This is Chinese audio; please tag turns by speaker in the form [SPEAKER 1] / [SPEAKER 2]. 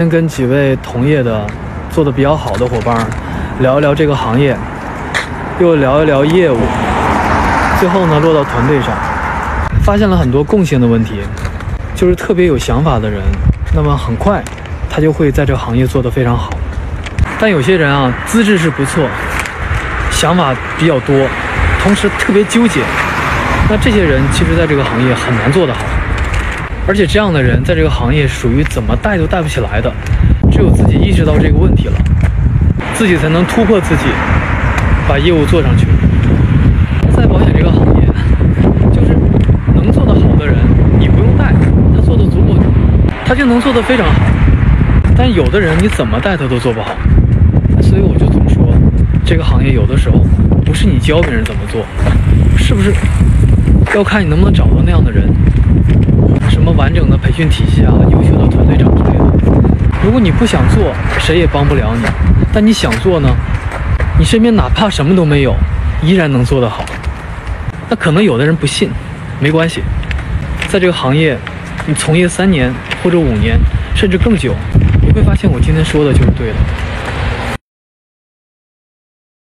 [SPEAKER 1] 先跟几位同业的做的比较好的伙伴聊一聊这个行业，又聊一聊业务，最后呢落到团队上，发现了很多共性的问题，就是特别有想法的人，那么很快他就会在这个行业做得非常好。但有些人啊，资质是不错，想法比较多，同时特别纠结，那这些人其实在这个行业很难做得好。而且这样的人在这个行业属于怎么带都带不起来的，只有自己意识到这个问题了，自己才能突破自己，把业务做上去。在保险这个行业，就是能做得好的人，你不用带，他做的足够，他就能做得非常好。但有的人你怎么带他都做不好，所以我就总说，这个行业有的时候不是你教别人怎么做，是不是要看你能不能找到那样的人。什么完整的培训体系啊，优秀的团队长之类的。如果你不想做，谁也帮不了你。但你想做呢？你身边哪怕什么都没有，依然能做得好。那可能有的人不信，没关系。在这个行业，你从业三年或者五年，甚至更久，你会发现我今天说的就是对的。